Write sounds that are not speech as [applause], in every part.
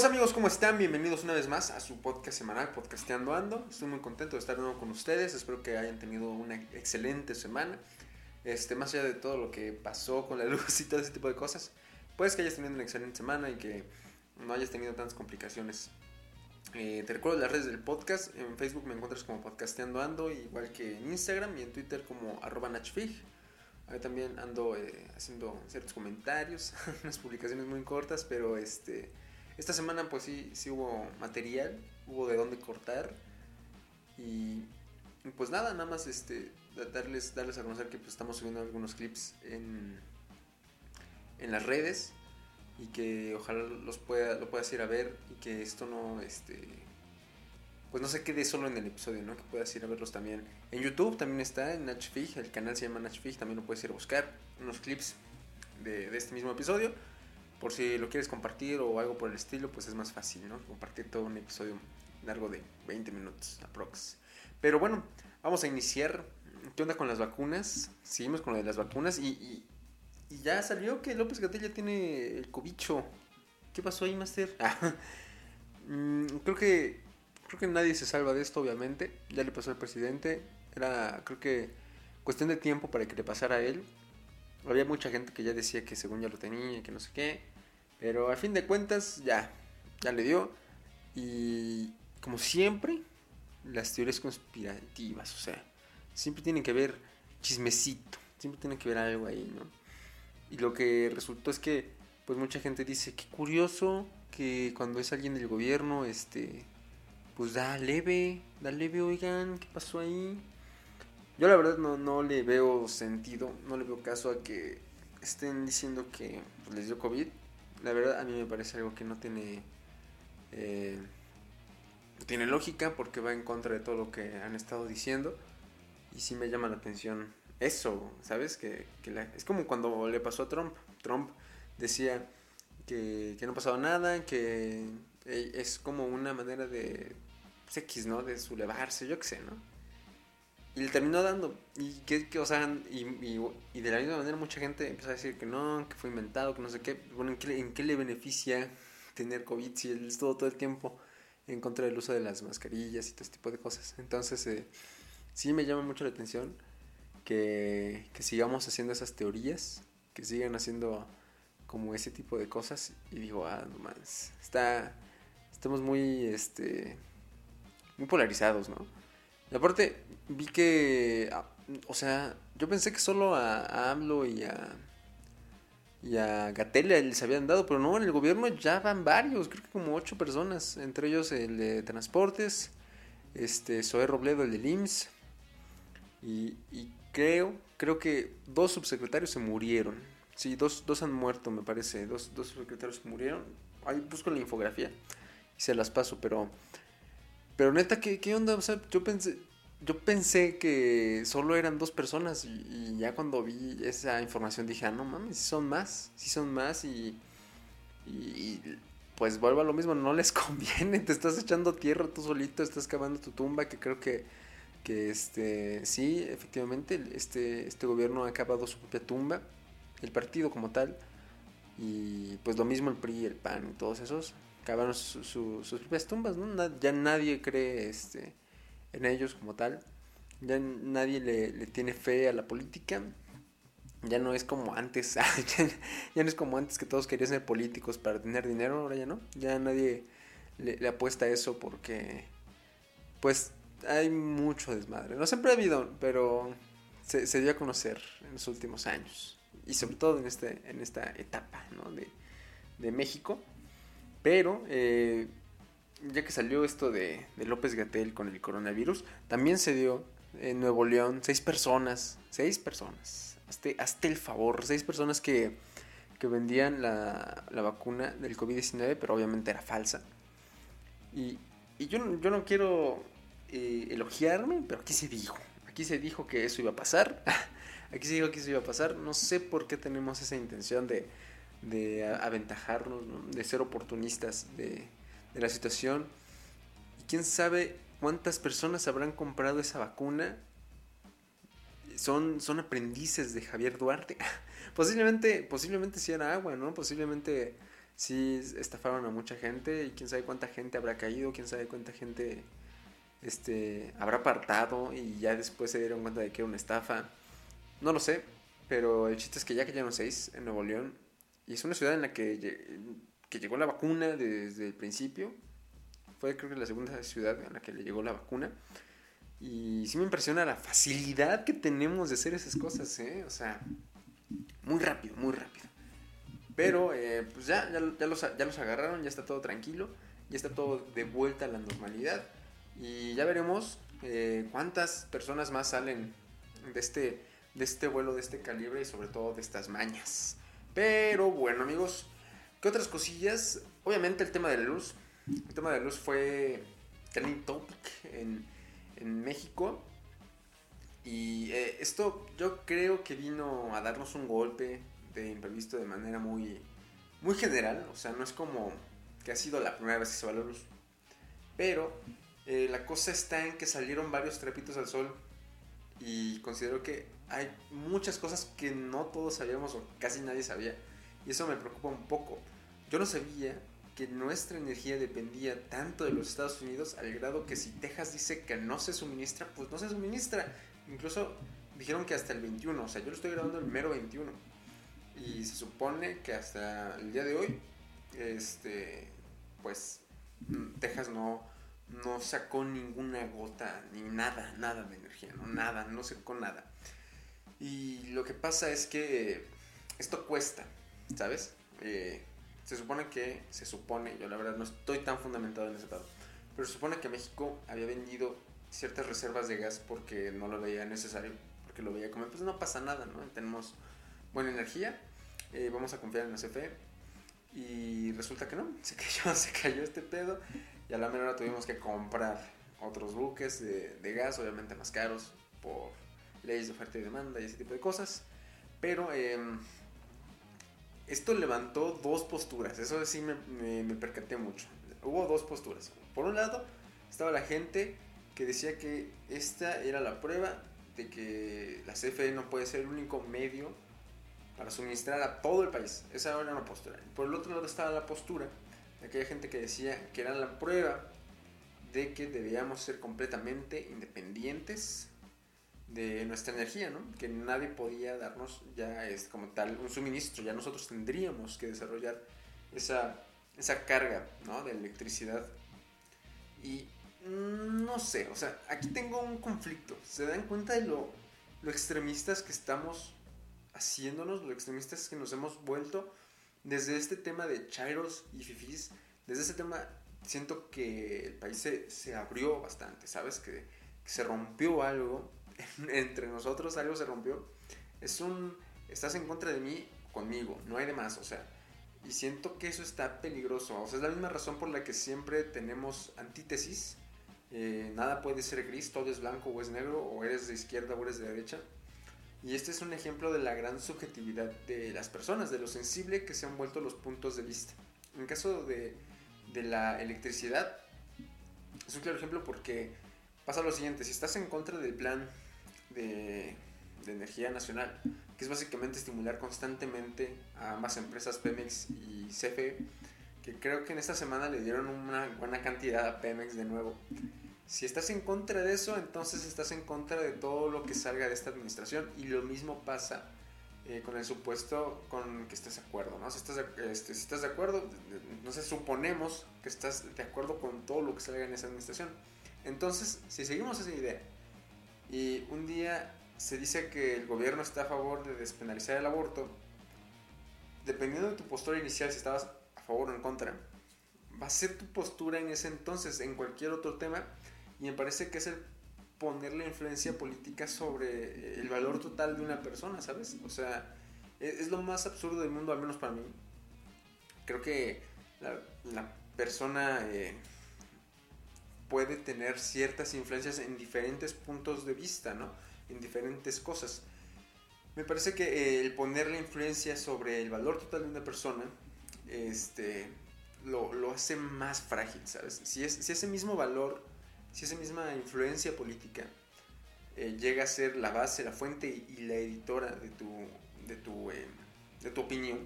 pasa amigos? ¿Cómo están? Bienvenidos una vez más a su podcast semanal, Podcasteando Ando. Estoy muy contento de estar de nuevo con ustedes. Espero que hayan tenido una excelente semana. Este, más allá de todo lo que pasó con la [laughs] luz y todo ese tipo de cosas, pues que hayas tenido una excelente semana y que no hayas tenido tantas complicaciones. Eh, te recuerdo las redes del podcast. En Facebook me encuentras como Podcasteando Ando, igual que en Instagram y en Twitter como arroba Nachfig. Ahí también ando eh, haciendo ciertos comentarios, [laughs] unas publicaciones muy cortas, pero este esta semana pues sí, sí hubo material, hubo de dónde cortar. Y pues nada, nada más este, darles, darles a conocer que pues, estamos subiendo algunos clips en, en las redes y que ojalá los pueda, lo puedas ir a ver y que esto no, este, pues no se quede solo en el episodio, ¿no? Que puedas ir a verlos también. En YouTube también está, en Nachfig, el canal se llama Nachfig, también lo puedes ir a buscar, unos clips de este mismo episodio por si lo quieres compartir o algo por el estilo, pues es más fácil, ¿no? Compartir todo un episodio largo de 20 minutos aprox. Pero bueno, vamos a iniciar. ¿Qué onda con las vacunas? Seguimos con lo de las vacunas y, ya salió que López Gatel ya tiene el cobicho. ¿Qué pasó ahí, Master? [laughs] Mm, creo que creo que nadie se salva de esto, obviamente. Ya le pasó al presidente. Era, creo que, cuestión de tiempo para que le pasara a él. Había mucha gente que ya decía que según ya lo tenía que no sé qué. Pero a fin de cuentas, ya, ya le dio. Y como siempre, las teorías conspirativas, o sea, siempre tienen que ver chismecito, siempre tiene que ver algo ahí, ¿no? Y lo que resultó es que, pues mucha gente dice, qué curioso que cuando es alguien del gobierno, este, pues da leve, da leve, oigan, ¿qué pasó ahí? Yo la verdad no, no le veo sentido, no le veo caso a que estén diciendo que pues, les dio COVID. La verdad a mí me parece algo que no tiene... Eh, tiene lógica porque va en contra de todo lo que han estado diciendo. Y sí me llama la atención eso, ¿sabes? Que, es como cuando le pasó a Trump. Trump decía que, que no pasaba nada, que eh, es como una manera de pues, X, ¿no? De sublevarse, yo qué sé, ¿no? Y le terminó dando. Y que, o sea, y, de la misma manera mucha gente empezó a decir que no, que fue inventado, que no sé qué. Bueno, ¿en qué, le beneficia tener COVID si él estuvo todo el tiempo en contra del uso de las mascarillas y todo este tipo de cosas? Entonces, eh, sí me llama mucho la atención que, que sigamos haciendo esas teorías, que sigan haciendo como ese tipo de cosas. Y digo, ah, no más, está, estamos muy, este, muy polarizados, ¿no? Y aparte, vi que, ah, o sea, yo pensé que solo a, AMLO y a, y a Gatella les habían dado, pero no, en el gobierno ya van varios, creo que como ocho personas, entre ellos el de Transportes, este, Robledo, el de IMSS, y, y creo, creo que dos subsecretarios se murieron. Sí, dos, dos han muerto, me parece, dos, dos subsecretarios murieron. Ahí busco la infografía y se las paso, pero pero neta, ¿qué, qué onda? O sea, yo pensé, yo pensé que solo eran dos personas y, ya cuando vi esa información dije, ah, no mames, si son más, si son más y, y, pues vuelvo a lo mismo, no les [laughs] conviene, te estás echando tierra tú solito, estás cavando tu tumba, que creo que, que este, sí, efectivamente, este, este gobierno ha cavado su propia tumba, el partido como tal, y pues lo mismo el PRI, el PAN y todos esos, cavaron sus propias tumbas, ¿no? ya nadie cree este, en ellos como tal, ya nadie le, tiene fe a la política, ya no es como antes, [laughs] ya, no es como antes que todos querían ser políticos para tener dinero, ahora ya no, ya nadie le, apuesta a eso porque pues hay mucho desmadre, no siempre ha habido, pero se, se, dio a conocer en los últimos años. Y sobre todo en, este, en esta etapa ¿no? de, de México pero, eh, ya que salió esto de, López Gatel con el coronavirus, también se dio en Nuevo León seis personas, seis personas, hazte, el favor, seis personas que, vendían la, vacuna del COVID-19, pero obviamente era falsa. Y, yo, yo no quiero eh, elogiarme, pero aquí se dijo, aquí se dijo que eso iba a pasar, [laughs] aquí se dijo que eso iba a pasar, no sé por qué tenemos esa intención de de aventajarnos, de ser oportunistas de, la situación. Y quién sabe cuántas personas habrán comprado esa vacuna. Son, son aprendices de Javier Duarte. [laughs] posiblemente, posiblemente si era agua, ¿no? Posiblemente sí estafaron a mucha gente y quién sabe cuánta gente habrá caído, quién sabe cuánta gente este, habrá apartado y ya después se dieron cuenta de que era una estafa. No lo sé, pero el chiste es que ya que cayeron seis en Nuevo León y es una ciudad en la que, que llegó la vacuna desde el principio. Fue creo que la segunda ciudad en la que le llegó la vacuna. Y sí me impresiona la facilidad que tenemos de hacer esas cosas, ¿eh? O sea, muy rápido, muy rápido. Pero eh, pues ya, ya, ya, los, ya los agarraron, ya está todo tranquilo, ya está todo de vuelta a la normalidad. Y ya veremos eh, cuántas personas más salen de este, de este vuelo de este calibre y sobre todo de estas mañas. Pero bueno amigos, ¿qué otras cosillas? Obviamente el tema de la luz. El tema de la luz fue trending topic en, en México. Y eh, esto yo creo que vino a darnos un golpe de imprevisto de manera muy, muy general. O sea, no es como que ha sido la primera vez que se va la luz. Pero eh, la cosa está en que salieron varios trapitos al sol y considero que hay muchas cosas que no todos sabíamos o casi nadie sabía. Y eso me preocupa un poco. Yo no sabía que nuestra energía dependía tanto de los Estados Unidos al grado que si Texas dice que no se suministra, pues no se suministra. Incluso dijeron que hasta el 21, o sea, yo lo estoy grabando el mero 21. Y se supone que hasta el día de hoy, este, pues Texas no, no sacó ninguna gota, ni nada, nada de energía, no nada, no sacó nada. Y lo que pasa es que esto cuesta, ¿sabes? Eh, se supone que, se supone, yo la verdad no estoy tan fundamentado en ese lado, pero se supone que México había vendido ciertas reservas de gas porque no lo veía necesario, porque lo veía como, pues no pasa nada, ¿no? Tenemos buena energía, eh, vamos a confiar en la CFE. Y resulta que no, [laughs] se cayó, se cayó este pedo y a la menor tuvimos que comprar otros buques de, gas, obviamente más caros por leyes de oferta y demanda y ese tipo de cosas. Pero em, esto levantó dos posturas, eso sí me, me, percaté mucho. Hubo dos posturas. Por un lado, estaba la gente que decía que esta era la prueba de que la CFE no puede ser el único medio para suministrar a todo el país. Esa era una postura. Por el otro lado estaba la postura aquella gente que decía que era la prueba de que debíamos ser completamente independientes de nuestra energía, ¿no? Que nadie podía darnos ya es como tal un suministro, ya nosotros tendríamos que desarrollar esa, esa carga, ¿no? De electricidad. Y no sé, o sea, aquí tengo un conflicto. ¿Se dan cuenta de lo, extremistas que estamos haciéndonos, lo extremistas que nos hemos vuelto? desde este tema de Chairos y Fifis, desde ese tema siento que el país se, abrió bastante, ¿sabes? Que, se rompió algo [laughs] entre nosotros, algo se rompió. Es un, estás en contra de mí conmigo, no hay de más, o sea, y siento que eso está peligroso, o sea, es la misma razón por la que siempre tenemos antítesis. Eh, nada puede ser gris, todo es blanco o es negro, o eres de izquierda o eres de derecha. Y este es un ejemplo de la gran subjetividad de las personas, de lo sensible que se han vuelto los puntos de vista. En caso de, de la electricidad, es un claro ejemplo porque pasa lo siguiente, si estás en contra del plan de, de energía nacional, que es básicamente estimular constantemente a ambas empresas Pemex y CFE, que creo que en esta semana le dieron una buena cantidad a Pemex de nuevo. Si estás en contra de eso, entonces estás en contra de todo lo que salga de esta administración. Y lo mismo pasa eh, con el supuesto con que estés de acuerdo, ¿no? Si estás de, este, si estás de acuerdo, sé, suponemos que estás de acuerdo con todo lo que salga en esa administración. Entonces, si seguimos esa idea y un día se dice que el gobierno está a favor de despenalizar el aborto, dependiendo de tu postura inicial, si estabas a favor o en contra, va a ser tu postura en ese entonces, en cualquier otro tema, y me parece que es el poner la influencia política sobre el valor total de una persona, ¿sabes? O sea, e, es, lo más absurdo del mundo, al menos para mí. Creo que la, persona eh, puede tener ciertas influencias en diferentes puntos de vista, ¿no? En diferentes cosas. Me parece que eh, el poner la influencia sobre el valor total de una persona, este, lo, lo hace más frágil, ¿sabes? Si, es, si ese mismo valor si esa misma influencia política eh, llega a ser la base, la fuente y, la editora de tu, de tu, eh, de tu opinión,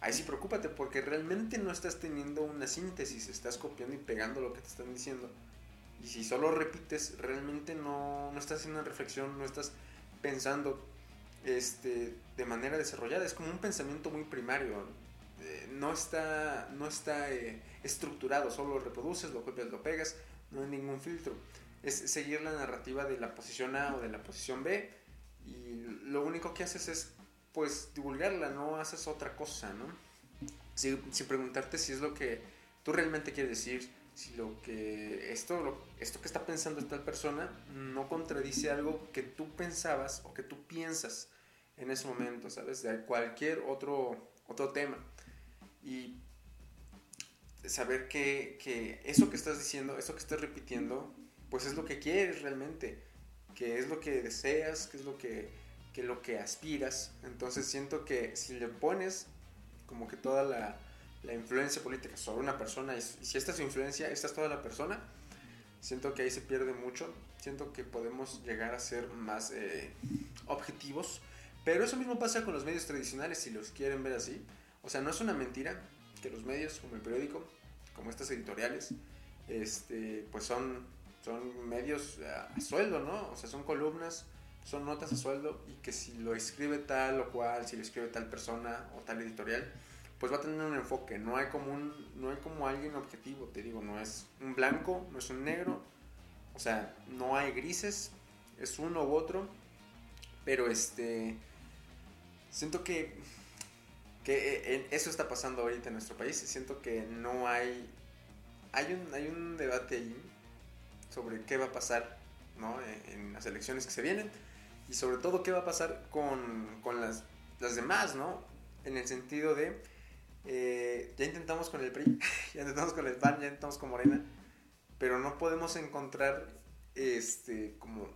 ahí sí preocúpate porque realmente no estás teniendo una síntesis, estás copiando y pegando lo que te están diciendo. Y si solo repites, realmente no, no estás haciendo una reflexión, no estás pensando este, de manera desarrollada. Es como un pensamiento muy primario. Eh, no está, no está eh, estructurado, solo lo reproduces, lo copias, lo pegas, no hay ningún filtro. Es seguir la narrativa de la posición A o de la posición B y lo único que haces es pues divulgarla, no haces otra cosa, ¿no? Sin, preguntarte si es lo que tú realmente quieres decir, si lo que esto, esto que está pensando tal persona no contradice algo que tú pensabas o que tú piensas en ese momento, ¿sabes? De cualquier otro, otro tema. Y saber que, que eso que estás diciendo, eso que estás repitiendo, pues es lo que quieres realmente, que es lo que deseas, que es lo que, que lo que aspiras. Entonces siento que si le pones como que toda la, la influencia política sobre una persona, y si esta es su influencia, esta es toda la persona, siento que ahí se pierde mucho. Siento que podemos llegar a ser más eh, objetivos. Pero eso mismo pasa con los medios tradicionales, si los quieren ver así. O sea, no es una mentira que los medios, como el periódico, como estas editoriales, este, pues son, son medios a, sueldo, ¿no? O sea, son columnas, son notas a sueldo y que si lo escribe tal o cual, si lo escribe tal persona o tal editorial, pues va a tener un enfoque, no hay como un, no hay como alguien objetivo, te digo, no es un blanco, no es un negro, o sea, no hay grises, es uno u otro, pero este, siento que que eh, eso está pasando ahorita en nuestro país. Siento que no hay. Hay un, hay un debate ahí sobre qué va a pasar ¿no? Eh, en, las elecciones que se vienen y sobre todo qué va a pasar con, con las, las, demás, ¿no? En el sentido de. Ya intentamos con el PRI, [laughs] ya intentamos con el PAN, ya intentamos con Morena, pero no podemos encontrar este como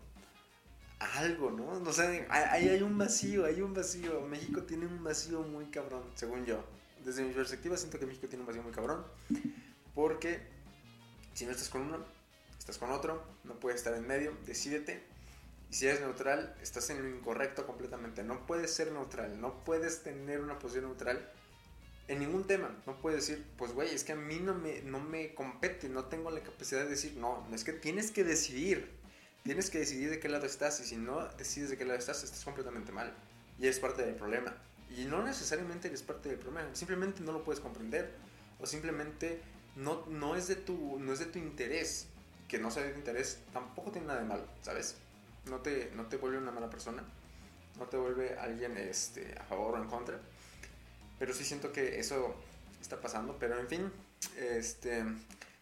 algo, ¿no? O sea, ahí hay un vacío, hay un vacío. México tiene un vacío muy cabrón, según yo. Desde mi perspectiva siento que México tiene un vacío muy cabrón. Porque si no estás con uno, estás con otro, no puedes estar en medio, decídete. Y si eres neutral, estás en lo incorrecto completamente. No puedes ser neutral, no puedes tener una posición neutral en ningún tema. No puedes decir, pues güey, es que a mí no me, no me compete, no tengo la capacidad de decir, no, es que tienes que decidir tienes que decidir de qué lado estás y si no decides de qué lado estás, estás completamente mal. Y es parte del problema. Y no necesariamente eres parte del problema, simplemente no lo puedes comprender o simplemente no, no, es, de tu, no es de tu interés. Que no sea de tu interés tampoco tiene nada de malo, ¿sabes? No te, no te vuelve una mala persona, no te vuelve alguien este, a favor o en contra. Pero sí siento que eso está pasando. Pero en fin, este,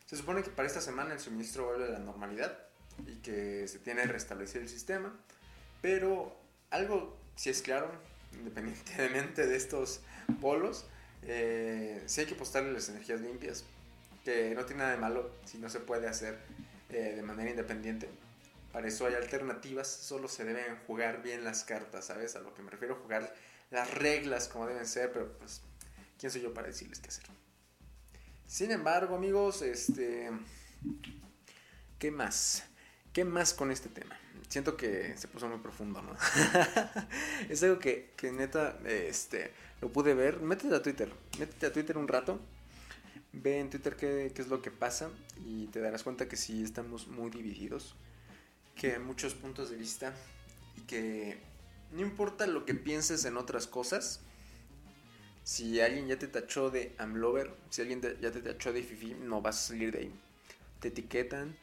se supone que para esta semana el suministro vuelve a la normalidad y que se tiene que restablecer el sistema. Pero algo si es claro, independientemente de estos polos, eh, sí hay que apostarle las energías limpias, que no tiene nada de malo si no se puede hacer eh, de manera independiente. Para eso hay alternativas, solo se deben jugar bien las cartas, ¿sabes? A lo que me refiero, jugar las reglas como deben ser, pero pues, ¿quién soy yo para decirles qué hacer? Sin embargo, amigos, este... ¿Qué más? ¿Qué más con este tema? Siento que se puso muy profundo, ¿no? [laughs] es algo que, que, neta, este, lo pude ver. Métete a Twitter, métete a Twitter un rato. Ve en Twitter qué, qué es lo que pasa y te darás cuenta que sí estamos muy divididos. Que hay muchos puntos de vista y que no importa lo que pienses en otras cosas. Si alguien ya te tachó de Amlover, si alguien ya te tachó de Fifi, no vas a salir de ahí. Te etiquetan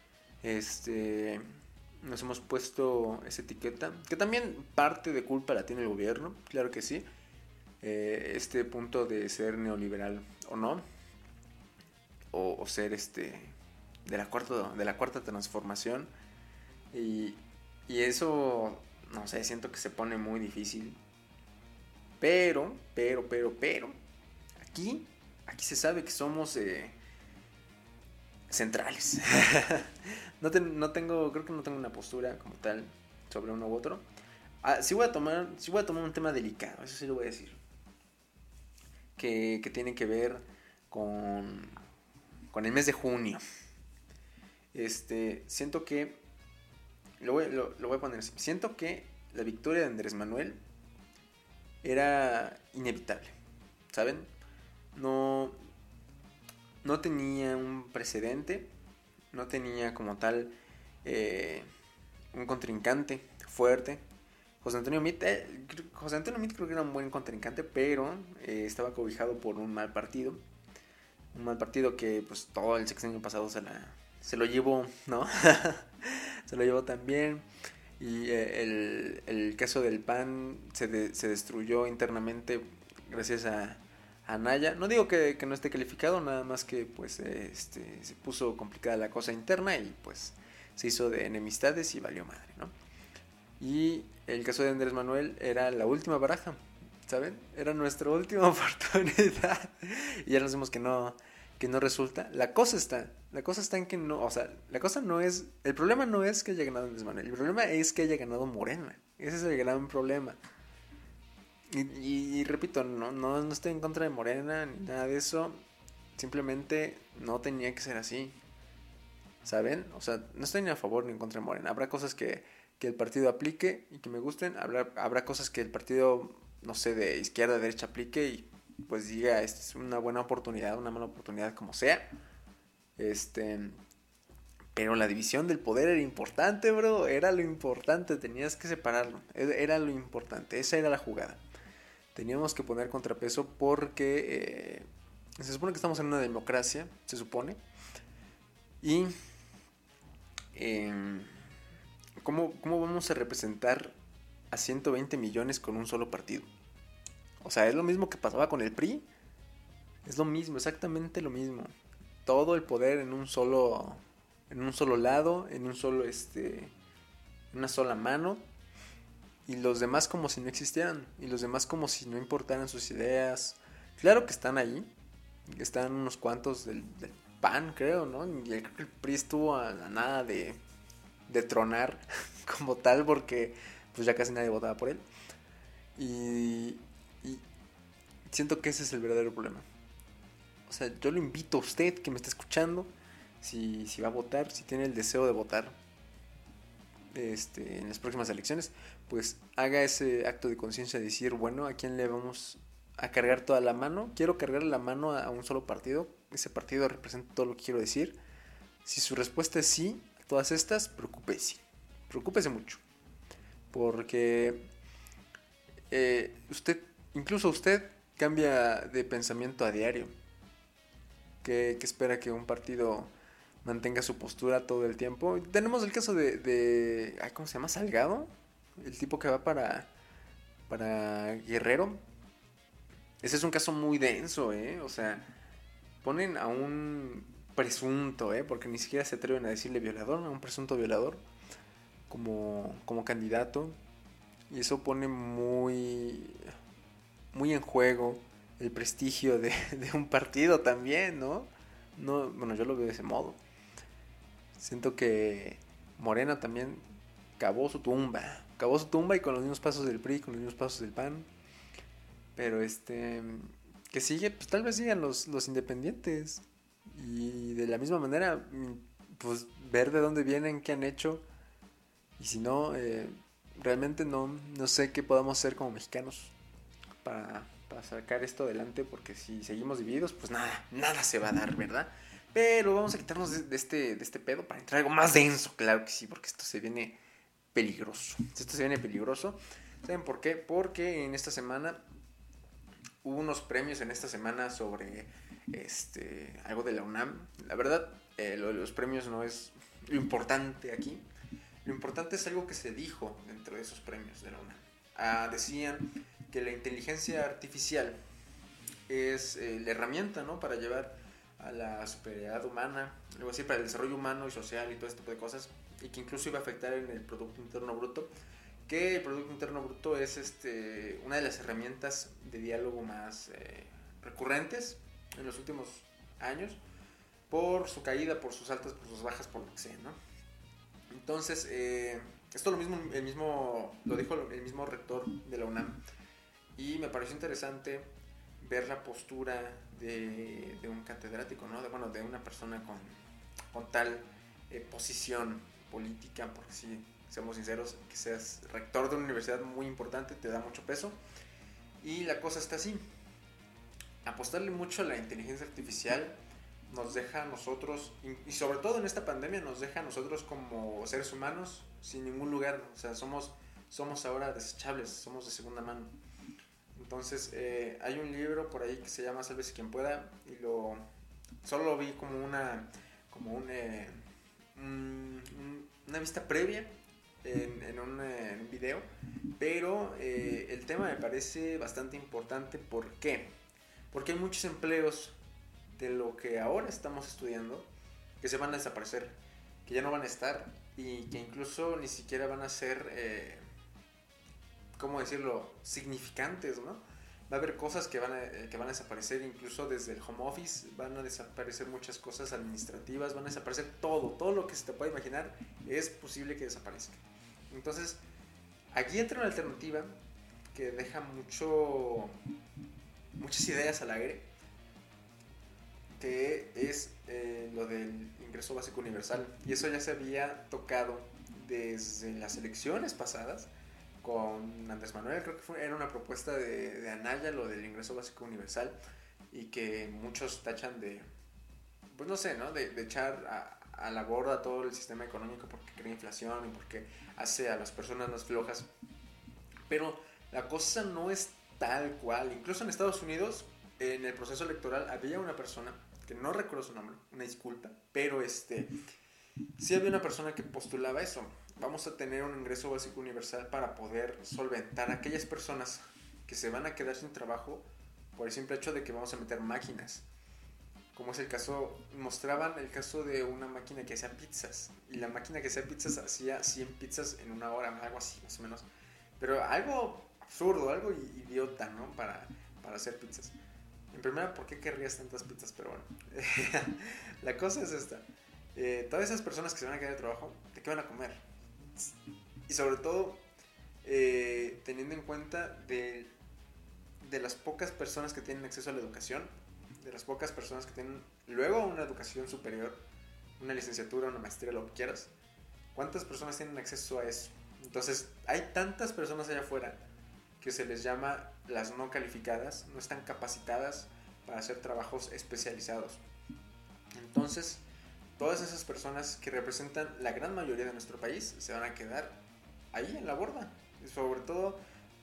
este, nos hemos puesto esa etiqueta, que también parte de culpa la tiene el gobierno, claro que sí. Eh, este punto de ser neoliberal o no, o, ser este de la cuarta de la cuarta transformación y, y eso no sé siento que se pone muy difícil pero pero pero pero aquí aquí se sabe que somos eh, centrales. [laughs] no, tengo, creo que no tengo una postura como tal sobre uno u otro. Ah, sí voy a tomar, sí voy a tomar un tema delicado, eso sí lo voy a decir. Que, que tiene que ver con, con el mes de junio. Este, siento que, lo voy, lo, voy a poner así, siento que la victoria de Andrés Manuel era inevitable, ¿saben? no, no tenía un precedente, no tenía como tal eh, un contrincante fuerte. José Antonio Mit, eh, José Antonio Mit creo que era un buen contrincante, pero eh, estaba cobijado por un mal partido. Un mal partido que pues todo el sexenio pasado se, la, se lo llevó, ¿no? [laughs] se lo llevó también. Y el, el, caso del PAN se, se destruyó internamente gracias a, a Naya. No digo que, que, no esté calificado, nada más que pues este, se puso complicada la cosa interna y pues se hizo de enemistades y valió madre, ¿no? Y el caso de Andrés Manuel era la última baraja, ¿saben? Era nuestra última [laughs] oportunidad. y ya nos vimos que no, que no resulta. La cosa está, la cosa está en que no, o sea, la cosa no es, el problema no es que haya ganado Andrés Manuel, el problema es que haya ganado Morena. Ese es el gran problema. Y, y, repito, no, no, no estoy en contra de Morena ni nada de eso. Simplemente no tenía que ser así. ¿Saben? O sea, no estoy ni a favor ni en contra de Morena. Habrá cosas que, que el partido aplique y que me gusten. Habrá, habrá cosas que el partido, no sé, de izquierda a derecha aplique y pues diga, esta es una buena oportunidad, una mala oportunidad, como sea. Este. Pero la división del poder era importante, bro. Era lo importante. Tenías que separarlo. E, era lo importante. Esa era la jugada. Teníamos que poner contrapeso porque eh, se supone que estamos en una democracia. Se supone. Y Em, ¿cómo, ¿cómo vamos a representar a 120 millones con un solo partido? O sea, es lo mismo que pasaba con el PRI. Es lo mismo, exactamente lo mismo. Todo el poder en un solo en un solo lado, en un solo este una sola mano y los demás como si no existieran y los demás como si no importaran sus ideas. Claro que están ahí, están unos cuantos del, del PAN, creo, ¿no? Y que el PRI estuvo a, nada de, de tronar [laughs] como tal porque pues ya casi nadie votaba por él. Y, y siento que ese es el verdadero problema. O sea, yo lo invito a usted que me está escuchando, si, va a votar, si tiene el deseo de votar este, en las próximas elecciones, pues haga ese acto de conciencia de decir, bueno, ¿a quién le vamos a cargar toda la mano? Quiero cargar la mano a un solo partido, ese partido representa todo lo que quiero decir. Si su respuesta es sí a todas estas, preocúpese. Preocúpese mucho. Porque eh, usted, incluso usted, cambia de pensamiento a diario. Que, espera que un partido mantenga su postura todo el tiempo. Tenemos el caso de, ¿cómo se llama? Salgado. El tipo que va para, para Guerrero. Ese es un caso muy denso, ¿eh? O sea, ponen a un presunto, ¿eh? porque ni siquiera se atreven a decirle violador, a un presunto violador como, como candidato. Y eso pone muy, muy en juego el prestigio [laughs] de, un partido también, ¿no? ¿no? Bueno, yo lo veo de ese modo. Siento que Morena también cavó su tumba. Cavó su tumba y con los mismos pasos del PRI, con los mismos pasos del PAN. Pero este que sigue, pues tal vez sigan los, los independientes. Y de la misma manera, mm, pues ver de dónde vienen, qué han hecho. Y si no, eh, realmente no, no sé qué podamos hacer como mexicanos para, para sacar esto adelante. Porque si seguimos divididos, pues nada, nada se va a dar, ¿verdad? Pero vamos a quitarnos de, este, de este pedo para entrar algo más denso, claro que sí, porque esto se viene peligroso. Esto se viene peligroso. ¿Saben por qué? Porque en esta semana hubo unos premios en esta semana sobre este, algo de la UNAM. La verdad, eh, lo de los premios no es lo importante aquí. Lo importante es algo que se dijo dentro de esos premios de la UNAM. Ah, decían que la inteligencia artificial es eh, la herramienta ¿no? para llevar a la superioridad humana, algo así, para el desarrollo humano y social y todo este tipo de cosas, y que incluso iba a afectar en el Producto Interno Bruto que el Producto Interno Bruto es este, una de las herramientas de diálogo más eh, recurrentes en los últimos años por su caída, por sus altas, por sus bajas, por lo que sea, ¿no? Entonces, eh, esto lo mismo, el mismo, lo dijo el mismo rector de la UNAM y me pareció interesante ver la postura de, un catedrático, ¿no? De, bueno, de una persona con, con tal eh, posición política, porque sí, seamos sinceros, que seas rector de una universidad muy importante te da mucho peso. Y la cosa está así. apostarle mucho a la inteligencia artificial nos deja a nosotros, y sobre todo en esta pandemia, nos deja a nosotros como seres humanos sin ningún lugar. O sea, somos, somos ahora desechables, somos de segunda mano. Entonces, eh, hay un libro por ahí que se llama Sálvese quien pueda, y lo solo lo vi como una, como un, eh, una vista previa en, en, un, video, pero eh, el tema me parece bastante importante. ¿Por qué? Porque hay muchos empleos de lo que ahora estamos estudiando que se van a desaparecer, que ya no van a estar y que incluso ni siquiera van a ser, eh, ¿cómo decirlo?, significantes, ¿no? Va a haber cosas que van, a, eh, que van a desaparecer, incluso desde el home office, van a desaparecer muchas cosas administrativas, van a desaparecer todo, todo lo que se te pueda imaginar es posible que desaparezca. Entonces, aquí entra una alternativa que deja mucho, muchas ideas al aire que es eh, lo del ingreso básico universal. Y eso ya se había tocado desde las elecciones pasadas con Andrés Manuel, creo que fue, era una propuesta de, de Anaya, lo del ingreso básico universal, y que muchos tachan de, pues no sé, ¿no? De, de echar a, a, la borda todo el sistema económico porque crea inflación y porque hace a las personas más flojas. Pero la cosa no es tal cual. Incluso en Estados Unidos, en el proceso electoral, había una persona que no recuerdo su nombre, una disculpa, pero este, sí había una persona que postulaba eso. Vamos a tener un ingreso básico universal para poder solventar a aquellas personas que se van a quedar sin trabajo por el simple hecho de que vamos a meter máquinas. Como es el caso, mostraban el caso de una máquina que hacía pizzas. Y la máquina que hacía pizzas hacía 100 pizzas en una hora, algo así, más o menos. Pero algo absurdo, algo idiota, ¿no? Para, para hacer pizzas. En primera, ¿por qué querrías tantas pizzas? Pero bueno, [laughs] la cosa es esta. Eh, todas esas personas que se van a quedar de trabajo, ¿de qué van a comer? Y sobre todo, eh, teniendo en cuenta de, de las pocas personas que tienen acceso a la educación, de las pocas personas que tienen luego una educación superior, una licenciatura, una maestría, lo que quieras, ¿cuántas personas tienen acceso a eso? Entonces, hay tantas personas allá afuera que se les llama las no calificadas, no están capacitadas para hacer trabajos especializados. Entonces, todas esas personas que representan la gran mayoría de nuestro país se van a quedar ahí en la borda, sobre todo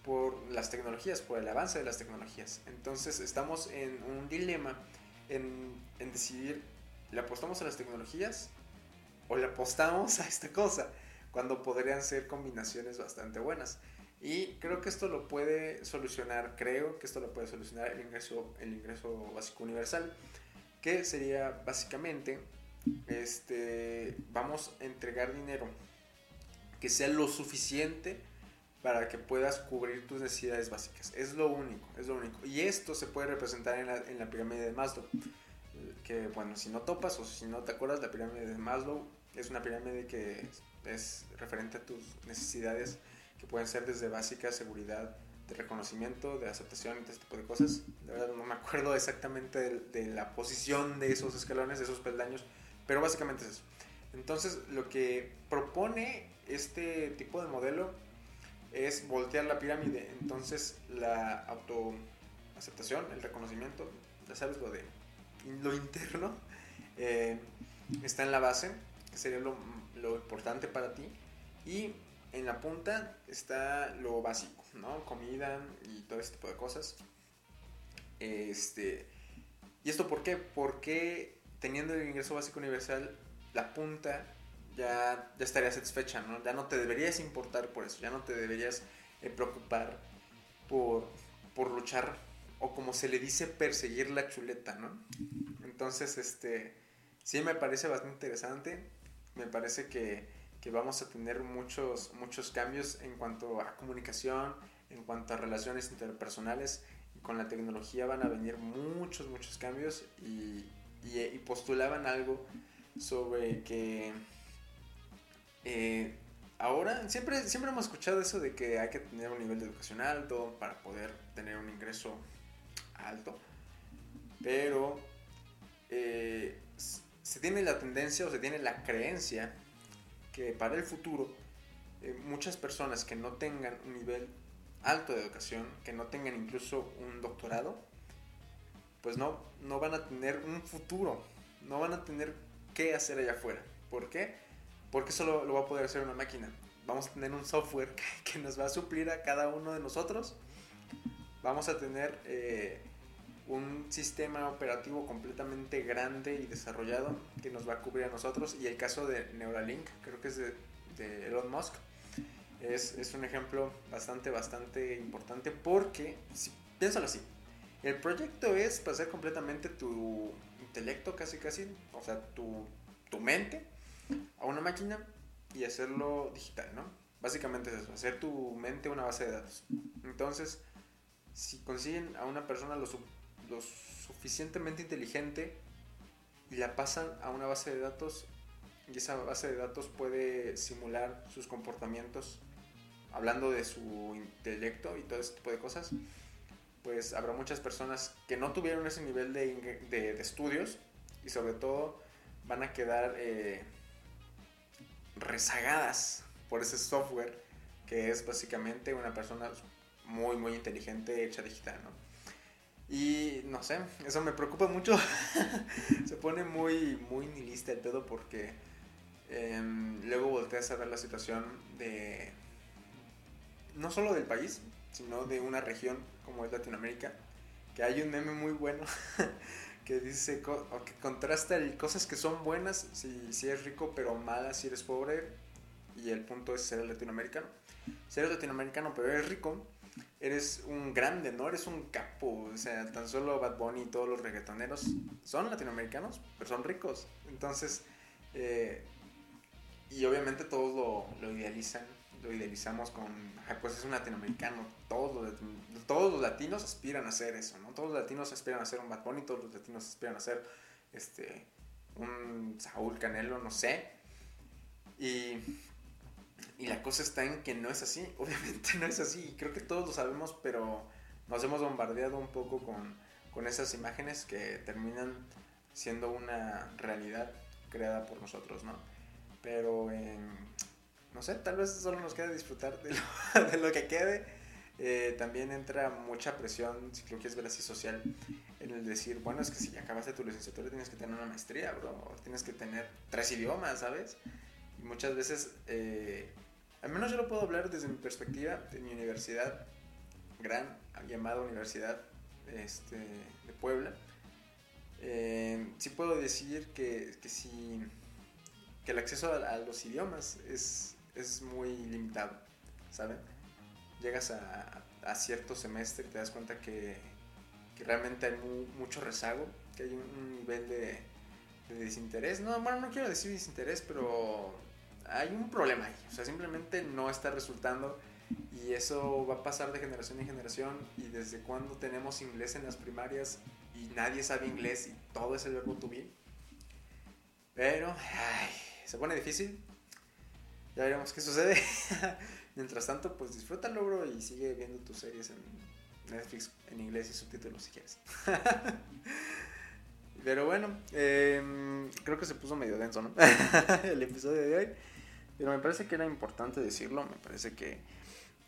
por las tecnologías, por el avance de las tecnologías. Entonces estamos en un dilema en, en decidir, ¿le apostamos a las tecnologías o le apostamos [laughs] a esta cosa? Cuando podrían ser combinaciones bastante buenas. Y creo que esto lo puede solucionar, creo que esto lo puede solucionar el ingreso, el ingreso básico universal, que sería básicamente, este, vamos a entregar dinero que sea lo suficiente para que puedas cubrir tus necesidades básicas. Es lo único, es lo único. Y esto se puede representar en la, en la pirámide de Maslow. Que bueno, si no topas o si no te acuerdas, la pirámide de Maslow es una pirámide que es referente a tus necesidades que pueden ser desde básica, seguridad, de reconocimiento, de aceptación, este tipo de cosas. De verdad no me acuerdo exactamente de, de, la posición de esos escalones, de esos peldaños, pero básicamente es eso. Entonces, lo que propone este tipo de modelo es voltear la pirámide. Entonces, la autoaceptación, el reconocimiento, ya sabes lo de lo interno, [laughs] eh, está en la base, que sería lo, importante para ti. Y en la punta está lo básico, ¿no? Comida y todo este tipo de cosas. Este, ¿Y esto por qué? Porque teniendo el ingreso básico universal, la punta ya, ya estaría satisfecha, ¿no? Ya no te deberías importar por eso, ya no te deberías eh, preocupar por, por luchar o como se le dice, perseguir la chuleta, ¿no? Entonces, este, sí me parece bastante interesante, me parece que que vamos a tener muchos, muchos cambios en cuanto a comunicación, en cuanto a relaciones interpersonales. Con la tecnología van a venir muchos, muchos cambios y, y, postulaban algo sobre que eh, ahora siempre, siempre hemos escuchado eso de que hay que tener un nivel de educación alto para poder tener un ingreso alto, pero eh, se tiene la tendencia o se tiene la creencia que para el futuro eh, muchas personas que no tengan un nivel alto de educación, que no tengan incluso un doctorado, pues no, no van a tener un futuro, no van a tener qué hacer allá afuera. ¿Por qué? Porque solo lo va a poder hacer una máquina. Vamos a tener un software [laughs] que nos va a suplir a cada uno de nosotros. Vamos a tener eh, un sistema operativo completamente grande y desarrollado que nos va a cubrir a nosotros. Y el caso de Neuralink, creo que es de, Elon Musk, es, es, un ejemplo bastante, bastante importante porque, si, piénsalo así, el proyecto es pasar completamente tu intelecto, casi, casi, o sea, tu, tu mente a una máquina y hacerlo digital, ¿no? Básicamente es eso, hacer tu mente una base de datos. Entonces, si consiguen a una persona lo, lo suficientemente inteligente y la pasan a una base de datos y esa base de datos puede simular sus comportamientos hablando de su intelecto y todo ese tipo de cosas, pues habrá muchas personas que no tuvieron ese nivel de, de, estudios y sobre todo van a quedar eh, rezagadas por ese software que es básicamente una persona muy muy inteligente hecha digital, ¿no? Y no sé, eso me preocupa mucho. [laughs] Se pone muy, muy nihilista el pedo porque em, luego volteas a ver la situación de. No solo del país, sino de una región como es Latinoamérica. Que hay un meme muy bueno [laughs] que dice o que contrasta cosas que son buenas si, eres rico, pero malas si eres pobre. Y el punto es ser latinoamericano. Si eres latinoamericano, pero eres rico, eres un grande, ¿no? Eres un capo. O sea, tan solo Bad Bunny y todos los reggaetoneros son latinoamericanos, pero son ricos. Entonces, eh, y obviamente todos lo, idealizan, lo idealizamos con, pues es un latinoamericano. Todos todos los latinos aspiran a ser eso, ¿no? Todos los latinos aspiran a ser un Bad Bunny, todos los latinos aspiran a ser este, un Saúl Canelo, no sé. Y y la cosa está en que no es así, [laughs] obviamente no es así, creo que todos lo sabemos, pero nos hemos bombardeado un poco con, con esas imágenes que terminan siendo una realidad creada por nosotros, ¿no? Pero, no sé, tal vez solo nos queda disfrutar de lo, [laughs] de lo que quede. Eh, también entra mucha presión, si lo quieres ver social, en el decir, bueno, es que si acabaste tu licenciatura tienes que tener una maestría, bro, tienes que tener tres idiomas, ¿sabes? Y muchas veces eh, al menos yo lo puedo hablar desde mi perspectiva de mi universidad, gran llamada Universidad este, de Puebla. Eh, sí puedo decir que, que, que el acceso a, los idiomas es, es, muy limitado, ¿saben? Llegas a, cierto semestre y te das cuenta que, que realmente hay mucho rezago, que hay un, nivel de, de, desinterés. No, bueno, no quiero decir desinterés, pero hay un problema ahí. O sea, simplemente no está resultando y eso va a pasar de generación en generación y desde cuando tenemos inglés en las primarias y nadie sabe inglés y todo es el verbo to be. Pero, ay, se pone difícil. Ya veremos qué sucede. [laughs] Mientras tanto, pues disfruta el logro y sigue viendo tus series en Netflix en inglés y subtítulos si quieres. [laughs] Pero bueno, em, creo que se puso medio denso, ¿no? [laughs] el episodio de hoy. Pero me parece que era importante decirlo, me parece que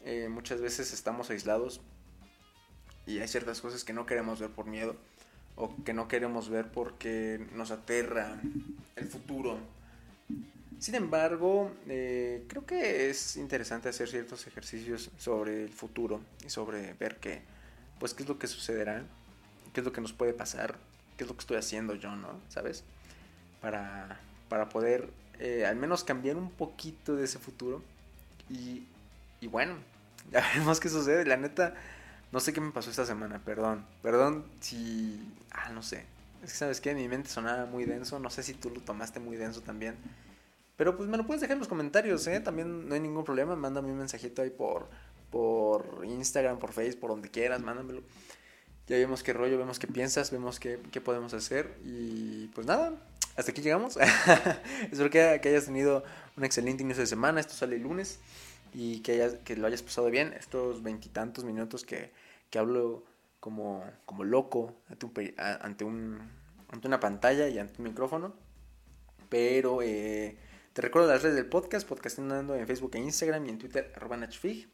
eh, muchas veces estamos aislados y hay ciertas cosas que no queremos ver por miedo o que no queremos ver porque nos aterra el futuro. Sin embargo, eh, creo que es interesante hacer ciertos ejercicios sobre el futuro y sobre ver qué, pues, qué es lo que sucederá, qué es lo que nos puede pasar, qué es lo que estoy haciendo yo, ¿no? ¿Sabes? Para, para poder eh, al menos cambiar un poquito de ese futuro. Y, y bueno, [laughs] ya veremos qué sucede. La neta, no sé qué me pasó esta semana, perdón. Perdón si... Ah, no sé. Es que sabes que mi mente sonaba muy denso. No sé si tú lo tomaste muy denso también. Pero pues me lo puedes dejar en los comentarios, ¿eh? También no hay ningún problema. Mándame un mensajito ahí por, por Instagram, por Facebook, por donde quieras. Mándamelo. Ya vemos qué rollo, vemos qué piensas, vemos qué, qué podemos hacer. Y pues nada, hasta aquí llegamos. [laughs] Espero que, que, hayas tenido un excelente inicio de semana. Esto sale el lunes y que, hayas, que lo hayas pasado bien. Estos veintitantos minutos que, que, hablo como, como loco ante, un, ante, un, ante una pantalla y ante un micrófono. Pero eh, te recuerdo las redes del podcast, podcastando en Facebook e Instagram y en Twitter, arroba Nachfig.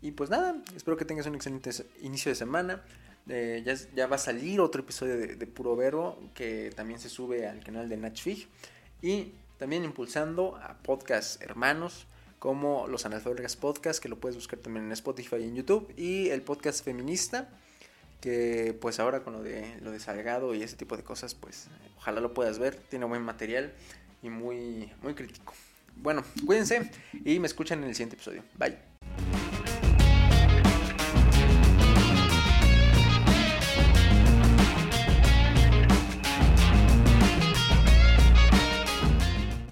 Y pues nada, espero que tengas un excelente inicio de semana. Eh, ya, ya, va a salir otro episodio de, Puro Verbo que también se sube al canal de Nachfig. Y también impulsando a podcasts hermanos como los Analfabetas Podcast, que lo puedes buscar también en Spotify y en YouTube. Y el podcast feminista, que pues ahora con lo de, lo de Salgado y ese tipo de cosas, pues ojalá lo puedas ver. Tiene buen material y muy, muy crítico. Bueno, cuídense y me escuchan en el siguiente episodio. Bye.